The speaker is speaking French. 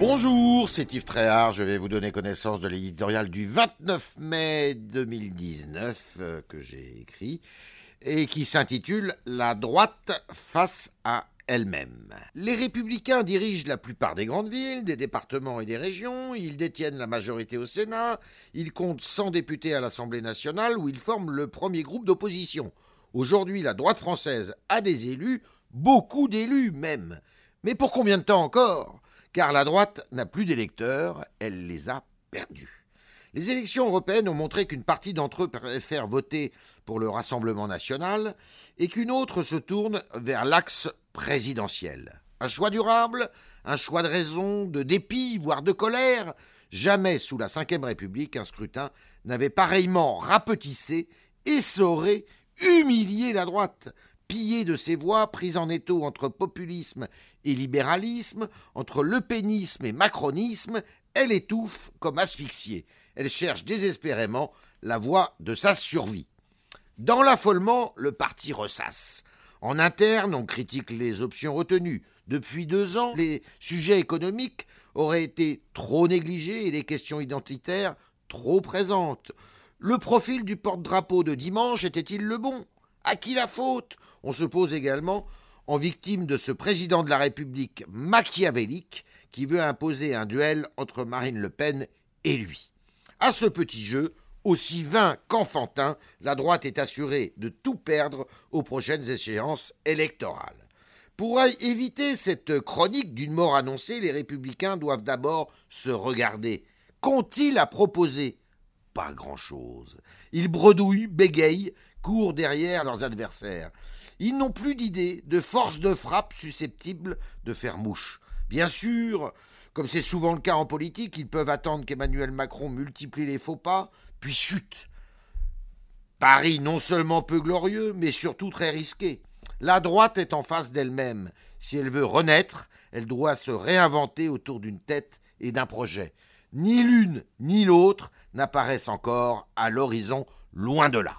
Bonjour, c'est Yves Tréhard. Je vais vous donner connaissance de l'éditorial du 29 mai 2019 euh, que j'ai écrit et qui s'intitule La droite face à elle-même. Les républicains dirigent la plupart des grandes villes, des départements et des régions, ils détiennent la majorité au Sénat, ils comptent 100 députés à l'Assemblée nationale où ils forment le premier groupe d'opposition. Aujourd'hui, la droite française a des élus, beaucoup d'élus même. Mais pour combien de temps encore? Car la droite n'a plus d'électeurs, elle les a perdus. Les élections européennes ont montré qu'une partie d'entre eux préfère voter pour le Rassemblement national et qu'une autre se tourne vers l'axe présidentiel. Un choix durable, un choix de raison, de dépit, voire de colère. Jamais sous la Ve République un scrutin n'avait pareillement rapetissé, essoré, humilié la droite, pillé de ses voix, prise en étau entre populisme et libéralisme, entre lepénisme et macronisme, elle étouffe comme asphyxiée. Elle cherche désespérément la voie de sa survie. Dans l'affolement, le parti ressasse. En interne, on critique les options retenues. Depuis deux ans, les sujets économiques auraient été trop négligés et les questions identitaires trop présentes. Le profil du porte-drapeau de dimanche était-il le bon? À qui la faute? On se pose également en victime de ce président de la République machiavélique qui veut imposer un duel entre Marine Le Pen et lui. À ce petit jeu, aussi vain qu'enfantin, la droite est assurée de tout perdre aux prochaines échéances électorales. Pour éviter cette chronique d'une mort annoncée, les républicains doivent d'abord se regarder. Qu'ont-ils à proposer? Pas grand-chose. Ils bredouillent, bégayent, courent derrière leurs adversaires. Ils n'ont plus d'idées, de force de frappe susceptible de faire mouche. Bien sûr, comme c'est souvent le cas en politique, ils peuvent attendre qu'Emmanuel Macron multiplie les faux pas, puis chute. Paris non seulement peu glorieux, mais surtout très risqué. La droite est en face d'elle-même. Si elle veut renaître, elle doit se réinventer autour d'une tête et d'un projet. Ni l'une ni l'autre n'apparaissent encore à l'horizon loin de là.